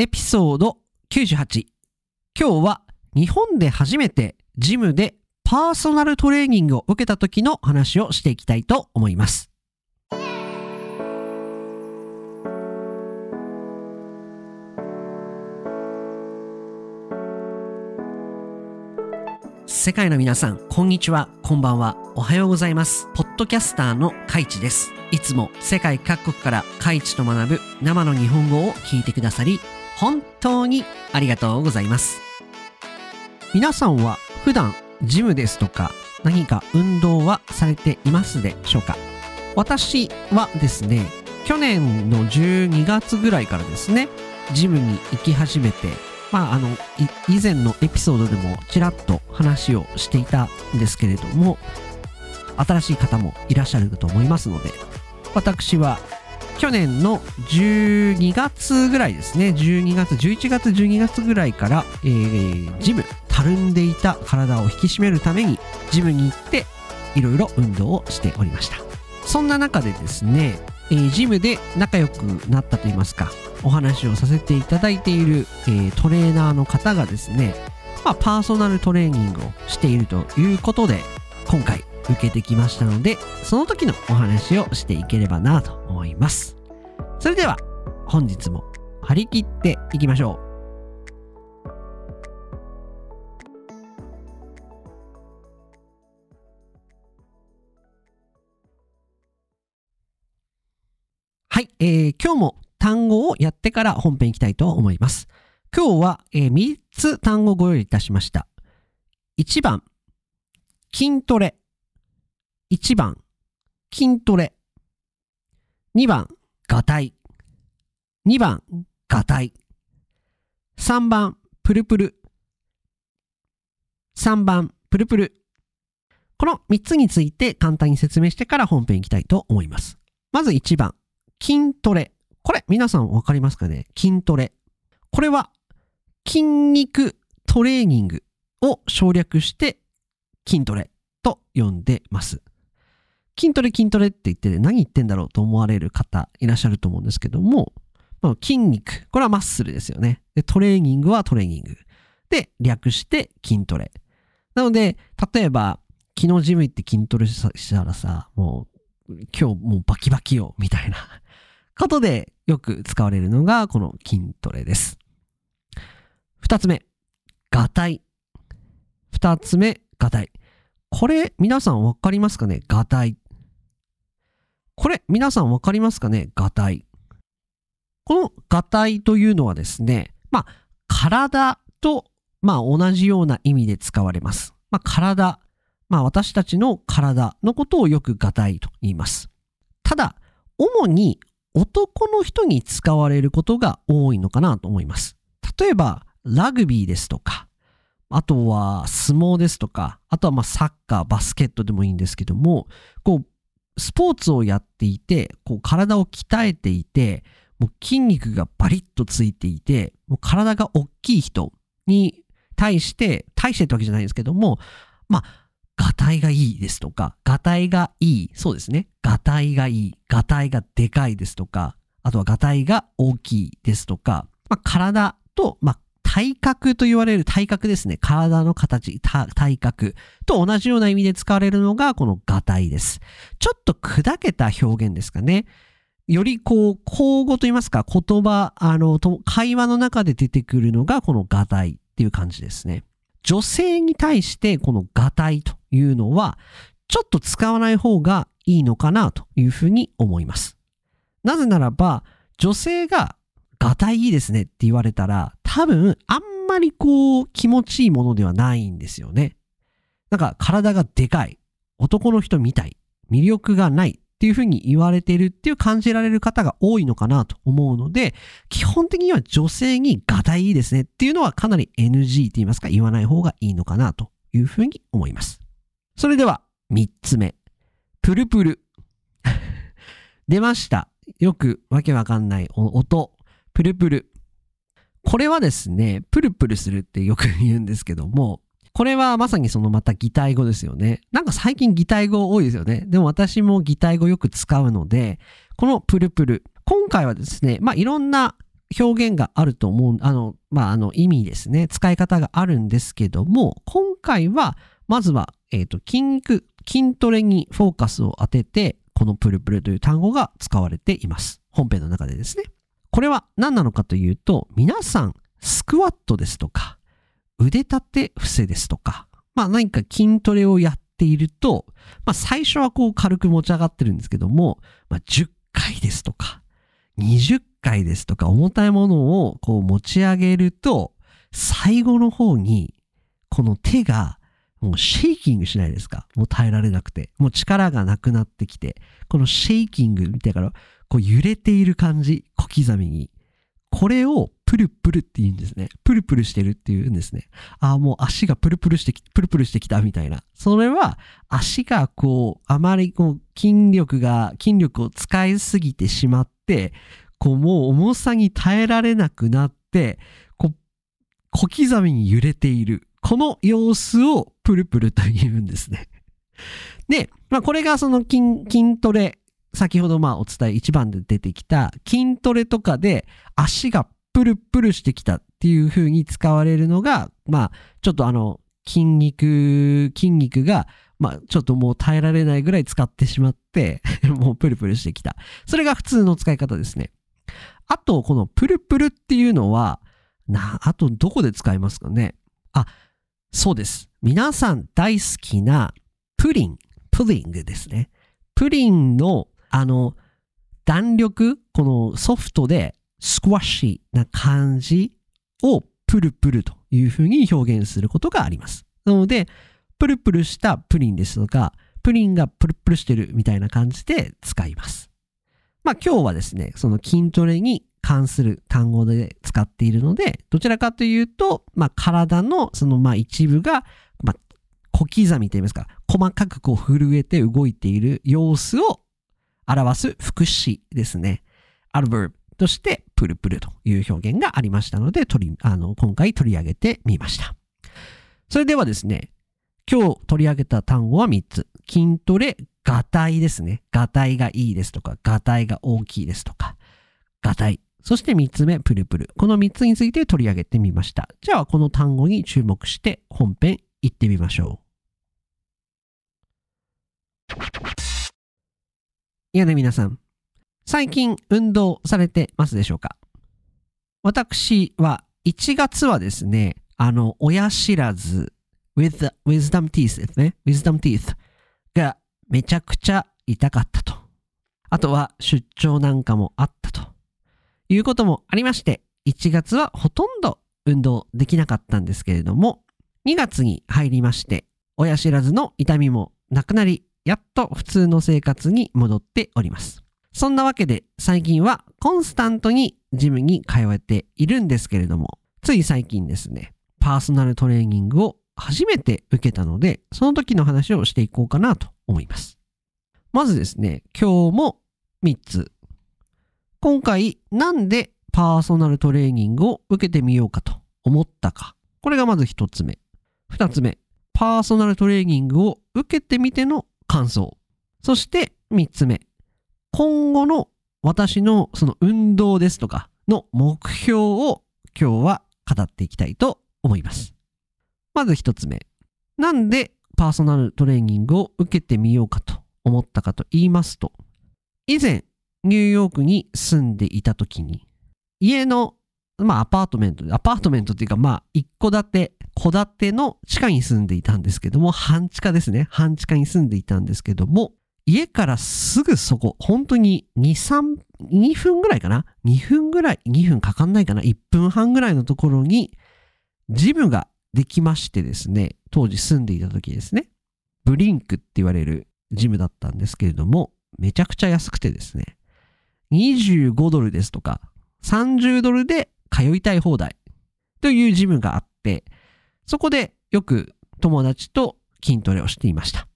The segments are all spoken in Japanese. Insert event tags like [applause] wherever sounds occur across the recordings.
エピソード98。今日は日本で初めてジムでパーソナルトレーニングを受けた時の話をしていきたいと思います。世界の皆さん、こんにちは、こんばんは、おはようございます。ポッドキャスターのカイチです。いつも世界各国からカイチと学ぶ生の日本語を聞いてくださり、本当にありがとうございます。皆さんは普段ジムですとか何か運動はされていますでしょうか？私はですね、去年の12月ぐらいからですね、ジムに行き始めて、まあ、あの、以前のエピソードでもちらっと話をしていたんですけれども、新しい方もいらっしゃると思いますので、私は去年の12月ぐらいですね、12月、11月、12月ぐらいから、えー、ジム、たるんでいた体を引き締めるために、ジムに行って、いろいろ運動をしておりました。そんな中でですね、えージムで仲良くなったといいますか、お話をさせていただいている、えートレーナーの方がですね、まあ、パーソナルトレーニングをしているということで、今回受けてきましたので、その時のお話をしていければなと思います。それでは、本日も張り切っていきましょう。はい、えー今日も単語をやってから本編いきたいと思います。今日は、え3つ単語ご用意いたしました。1番、筋トレ。1番、筋トレ。2番、ガタイ。2番、ガタイ。3番、プルプル。3番、プルプル。この3つについて簡単に説明してから本編いきたいと思います。まず1番、筋トレ。これ、皆さんわかりますかね？筋トレ。これは、筋肉トレーニングを省略して、筋トレと呼んでます。筋トレ筋トレって言ってね何言ってんだろうと思われる方いらっしゃると思うんですけども、まあ、筋肉、これはマッスルですよね。で、トレーニングはトレーニング。で、略して筋トレ。なので、例えば、昨日ジム行って筋トレしたらさ、もう、今日もうバキバキよ、みたいなことでよく使われるのがこの筋トレです。二つ目、ガタイ。二つ目、ガタイ。これ、皆さんわかりますかね？ガタイ。これ、皆さんわかりますかね？ガタイ。このガタイというのはですね、まあ、体と、まあ、同じような意味で使われます。まあ、体、まあ、私たちの体のことをよくガタイと言います。ただ、主に男の人に使われることが多いのかなと思います。例えば、ラグビーですとか、あとは相撲ですとか、あとはまあサッカー、バスケットでもいいんですけども、こう、スポーツをやっていて、こう体を鍛えていて、もう筋肉がバリッとついていて、もう体が大きい人に対して、対してってわけじゃないんですけども、まあ、ガタイがいいですとか、ガタイがいい、そうですね。ガタイがいい、ガタイがでかいですとか、あとはガタイが大きいですとか、まあ、体と、まあ、体格と言われる体格ですね。体の形、体格と同じような意味で使われるのがこのガタイです。ちょっと砕けた表現ですかね。よりこう、口語と言いますか、言葉、あの、会話の中で出てくるのがこのガタイっていう感じですね。女性に対してこのガタイというのは、ちょっと使わない方がいいのかなというふうに思います。なぜならば、女性がガタイいいですねって言われたら、多分あんまりこう気持ちいいものではないんですよね。なんか体がでかい、男の人みたい、魅力がないっていうふうに言われてるっていう感じられる方が多いのかなと思うので、基本的には女性にガタイいいですねっていうのはかなり NG って言いますか言わない方がいいのかなというふうに思います。それでは3つ目。プルプル。[laughs] 出ました。よくわけわかんない音。プルプル。これはですね、プルプルするってよく言うんですけども、これはまさにそのまた擬態語ですよね。なんか最近擬態語多いですよね。でも私も擬態語よく使うので、このプルプル。今回はですね、まあいろんな表現があると思う、あの、まあ、あの意味ですね。使い方があるんですけども、今回は、まずは、えっ、と、筋肉、筋トレにフォーカスを当てて、このプルプルという単語が使われています。本編の中でですね。これは何なのかというと、皆さん、スクワットですとか、腕立て伏せですとか、まあ何か筋トレをやっていると、まあ最初はこう軽く持ち上がってるんですけども、まあ10回ですとか、20回ですとか重たいものをこう持ち上げると、最後の方に、この手がもうシェイキングしないですか？もう耐えられなくて。もう力がなくなってきて、このシェイキングみたいから、こう揺れている感じ、小刻みに。これをプルプルって言うんですね。プルプルしてるって言うんですね。ああ、もう足がプルプルしてき、プルプルしてきたみたいな。それは足がこう、あまりこう筋力が、筋力を使いすぎてしまって、こうもう重さに耐えられなくなって、こう、小刻みに揺れている。この様子をプルプルと言うんですね。で、まあこれがその筋、筋トレ先ほどまあお伝え一番で出てきた筋トレとかで足がプルプルしてきたっていう風に使われるのが、まあちょっとあの筋肉、筋肉がまあちょっともう耐えられないぐらい使ってしまって [laughs] もうプルプルしてきた。それが普通の使い方ですね。あと、このプルプルっていうのは、な、あとどこで使いますかねあ、そうです。皆さん大好きなプリン、プディングですね。プリンのあの、弾力、このソフトでスクワッシーな感じをプルプルというふうに表現することがあります。なので、プルプルしたプリンですとか、プリンがプルプルしてるみたいな感じで使います。まあ今日はですね、その筋トレに関する単語で使っているので、どちらかというと、まあ体のそのまあ一部が、まあ小刻みといいますか、細かくこう震えて動いている様子を表す副詞ですね。アルバーブとしてプルプルという表現がありましたので、取り、あの、今回取り上げてみました。それではですね、今日取り上げた単語は3つ。筋トレ、ガタイですね。ガタイがいいですとか、ガタイが大きいですとか、ガタイ。そして3つ目、プルプル。この3つについて取り上げてみました。じゃあ、この単語に注目して本編行ってみましょう。いやね、皆さん。最近運動されてますでしょうか？私は1月はですね、あの、親知らず、with, wisdom teeth ですね。wisdom teeth がめちゃくちゃ痛かったと。あとは出張なんかもあったと。いうこともありまして、1月はほとんど運動できなかったんですけれども、2月に入りまして、親知らずの痛みもなくなり、やっと普通の生活に戻っております。そんなわけで最近はコンスタントにジムに通えているんですけれども、つい最近ですね、パーソナルトレーニングを初めて受けたので、その時の話をしていこうかなと思います。まずですね、今日も3つ。今回なんでパーソナルトレーニングを受けてみようかと思ったか。これがまず1つ目。2つ目。パーソナルトレーニングを受けてみての感想。そして3つ目。今後の私のその運動ですとかの目標を今日は語っていきたいと思います。まず1つ目。なんでパーソナルトレーニングを受けてみようかと思ったかと言いますと、以前ニューヨークに住んでいた時に、家の、まあアパートメント、アパートメントっていうかまあ一戸建て戸建ての地下に住んでいたんですけども、半地下ですね。半地下に住んでいたんですけども、家からすぐそこ、本当に2、3、2分ぐらいかな ?2 分ぐらい、2分かかんないかな ?1 分半ぐらいのところに、ジムができましてですね、当時住んでいた時ですね、 Blink って言われるジムだったんですけれども、めちゃくちゃ安くてですね、25ドルですとか、30ドルで通いたい放題というジムがあって、そこでよく友達と筋トレをしていました。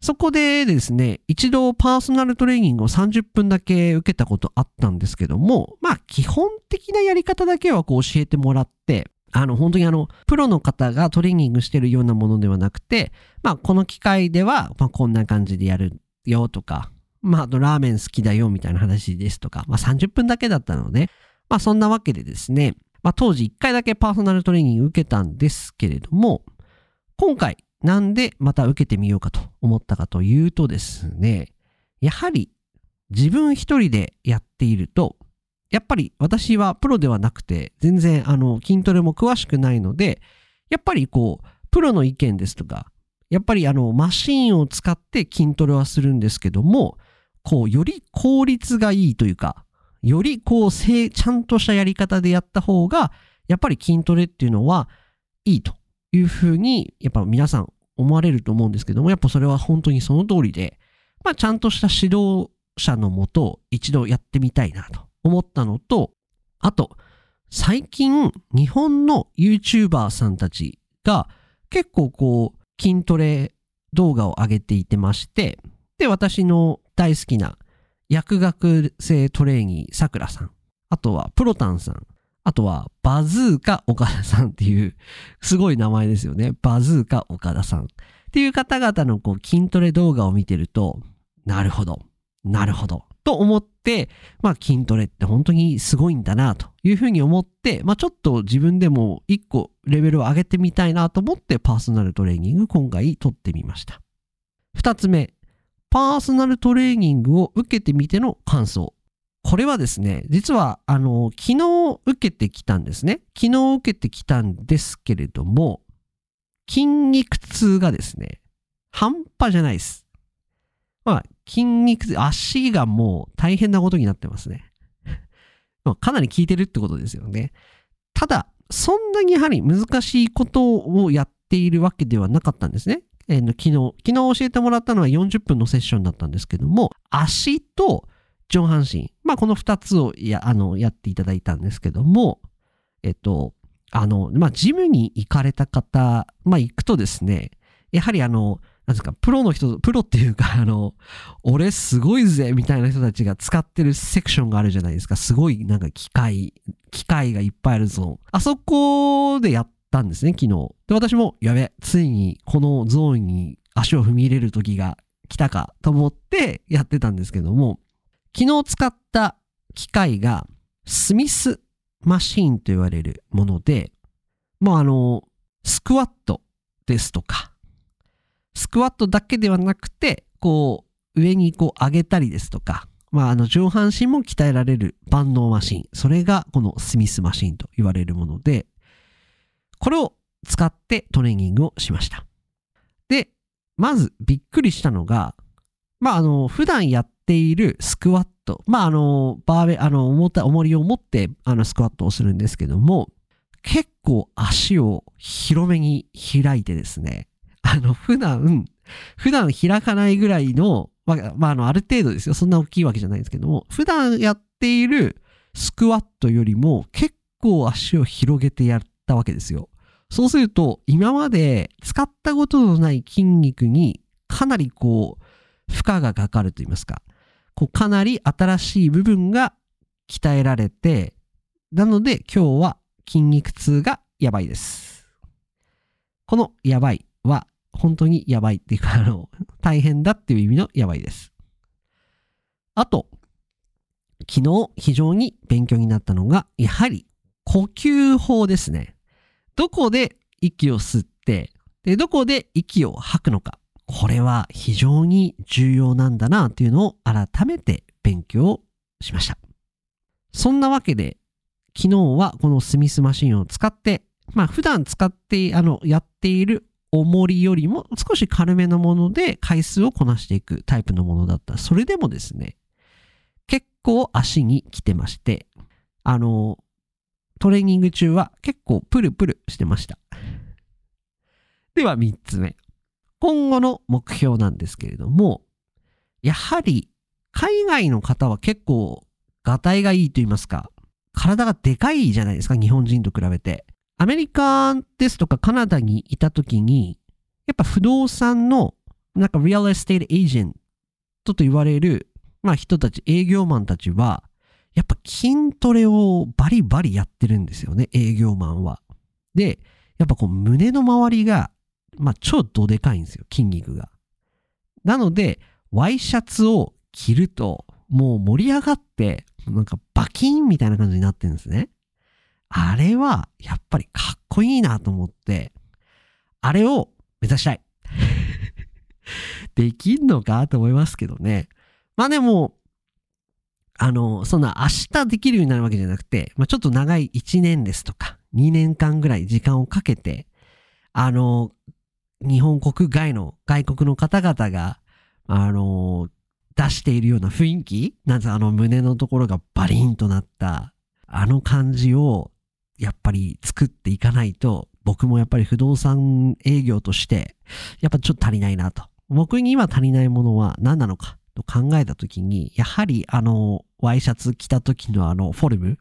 そこでですね、一度パーソナルトレーニングを30分だけ受けたことあったんですけども、まあ基本的なやり方だけはこう教えてもらって、あの本当にあの、プロの方がトレーニングしてるようなものではなくて、まあこの機械では、まあこんな感じでやるよとか、まああとラーメン好きだよみたいな話ですとか、まあ30分だけだったので、まあそんなわけでですね、まあ当時1回だけパーソナルトレーニング受けたんですけれども、今回なんでまた受けてみようかと思ったかというとですね、やはり自分一人でやっていると、やっぱり私はプロではなくて、全然あの筋トレも詳しくないので、やっぱりこう、プロの意見ですとか、やっぱりあのマシンを使って筋トレはするんですけども、こう、より効率がいいというか、よりこう、ちゃんとしたやり方でやった方が、やっぱり筋トレっていうのはいいというふうに、やっぱ皆さん思われると思うんですけども、やっぱそれは本当にその通りで、まあちゃんとした指導者のもと一度やってみたいなと思ったのと、あと、最近日本の YouTuber さんたちが結構こう筋トレ動画を上げていてまして、で、私の大好きな薬学生トレーニーさくらさん、あとはプロタンさん、あとはバズーカ岡田さんっていうすごい名前ですよね。バズーカ岡田さん。っていう方々のこう筋トレ動画を見てると、なるほど、なるほど、と思って、まあ筋トレって本当にすごいんだなというふうに思って、まあちょっと自分でも一個レベルを上げてみたいなと思ってパーソナルトレーニング今回撮ってみました。二つ目、パーソナルトレーニングを受けてみての感想。これはですね、実は、あの、昨日受けてきたんですね。昨日受けてきたんですけれども、筋肉痛がですね、半端じゃないです。まあ、筋肉痛、足がもう大変なことになってますね。[laughs] まあ、かなり効いてるってことですよね。ただ、そんなにやはり難しいことをやっているわけではなかったんですね。えー、昨日、昨日教えてもらったのは40分のセッションだったんですけども、足と上半身、まあこの2つをや、あの、やっていただいたんですけども、えっと、あの、まあジムに行かれた方、まあ行くとですね、やはりあの、なんですか、プロの人、プロっていうか、あの、俺すごいぜみたいな人たちが使ってるセクションがあるじゃないですか。すごいなんか機械、機械がいっぱいあるゾーン。あそこでやったんですね、昨日。で、私も、やべ、ついにこのゾーンに足を踏み入れる時が来たかと思ってやってたんですけども、昨日使った機械が、スミスマシーンと言われるもので、まあ、あの、スクワットですとか、スクワットだけではなくて、こう、上にこう上げたりですとか、まあ、あの、上半身も鍛えられる万能マシン。それがこのスミスマシンと言われるもので、これを使ってトレーニングをしました。で、まずびっくりしたのが、まあ、あの、普段やっているスクワット。まあ、あの、バーベ、あの、重た、重りを持って、あの、スクワットをするんですけども、結構足を広めに開いてですね、あの、普段、普段開かないぐらいの、まあ、まあ、あの、ある程度ですよ。そんな大きいわけじゃないんですけども、普段やっているスクワットよりも結構足を広げてやったわけですよ。そうすると、今まで使ったことのない筋肉にかなりこう、負荷がかかると言いますか、こうかなり新しい部分が鍛えられて、なので今日は筋肉痛がやばいです。このやばいは本当にやばいっていうか、あの、大変だっていう意味のやばいです。あと、昨日非常に勉強になったのが、やはり呼吸法ですね。どこで息を吸って、で、どこで息を吐くのか。これは非常に重要なんだなというのを改めて勉強しました。そんなわけで、昨日はこのスミスマシンを使って、まあ普段使って、あの、やっている重りよりも少し軽めのもので回数をこなしていくタイプのものだった。それでもですね、結構足に来てまして、あの、トレーニング中は結構プルプルしてました。では3つ目。今後の目標なんですけれども、やはり海外の方は結構ガタイがいいと言いますか、体がでかいじゃないですか、日本人と比べて。アメリカですとかカナダにいた時に、やっぱ不動産の、なんかリアルエステイトエージェントと言われる、まあ人たち、営業マンたちは、やっぱ筋トレをバリバリやってるんですよね、営業マンは。で、やっぱこう胸の周りが、まあ超どでかいんですよ、筋肉が。なので、ワイシャツを着ると、もう盛り上がって、なんかバキーンみたいな感じになってるんですね。あれは、やっぱりかっこいいなと思って、あれを目指したい。[laughs] できんのかと思いますけどね。まあでも、あの、そんな明日できるようになるわけじゃなくて、まあちょっと長い1年ですとか、2年間ぐらい時間をかけて、あの、日本国外の外国の方々が、あの、出しているような雰囲気なんあの胸のところがバリンとなった、あの感じを、やっぱり作っていかないと、僕もやっぱり不動産営業として、やっぱちょっと足りないなと。僕に今足りないものは何なのかと考えたときに、やはりあの、ワイシャツ着た時のあの、フォルム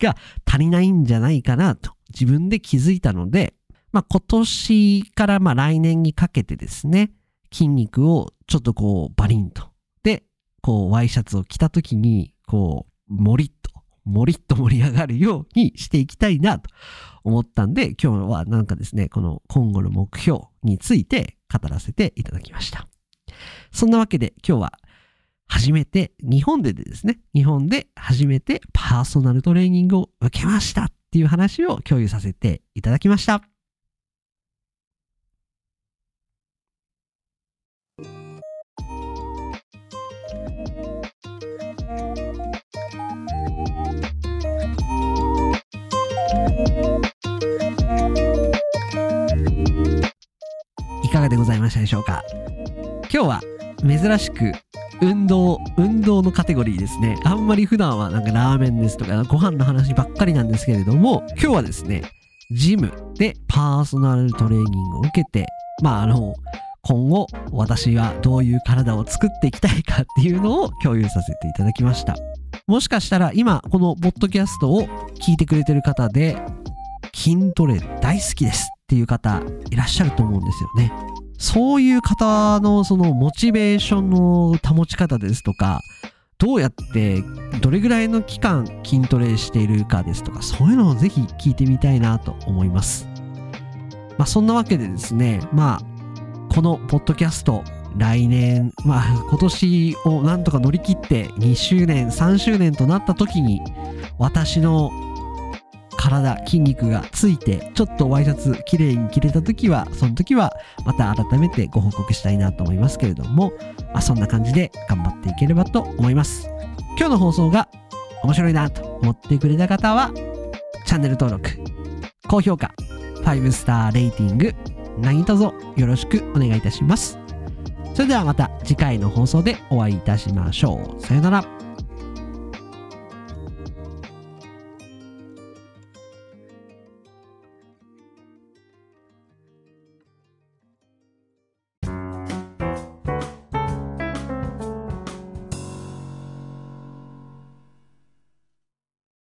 が足りないんじゃないかなと自分で気づいたので、まあ、今年からまあ来年にかけてですね、筋肉をちょっとこうバリンと。で、こうワイシャツを着た時に、こう、もりっと、もりっと盛り上がるようにしていきたいなと思ったんで、今日はなんかですね、この今後の目標について語らせていただきました。そんなわけで今日は初めて、日本でですね、日本で初めてパーソナルトレーニングを受けましたっていう話を共有させていただきました。いかがでございましたでしょうか？今日は珍しく運動、運動のカテゴリーですね。あんまり普段はなんかラーメンですとかご飯の話ばっかりなんですけれども、今日はですね、ジムでパーソナルトレーニングを受けて、まああの、今後私はどういう体を作っていきたいかっていうのを共有させていただきました。もしかしたら今このポッドキャストを聞いてくれてる方で筋トレ大好きですっていう方いらっしゃると思うんですよね。そういう方のそのモチベーションの保ち方ですとか、どうやってどれぐらいの期間筋トレしているかですとか、そういうのをぜひ聞いてみたいなと思います。まあそんなわけでですね、まあこのポッドキャスト来年、まあ今年をなんとか乗り切って2周年、3周年となった時に私の体、筋肉がついて、ちょっとワイシャツ綺麗に着れた時は、その時はまた改めてご報告したいなと思いますけれども、まあ、そんな感じで頑張っていければと思います。今日の放送が面白いなと思ってくれた方は、チャンネル登録、高評価、5スターレーティング、何卒よろしくお願いいたします。それではまた次回の放送でお会いいたしましょう。さよなら。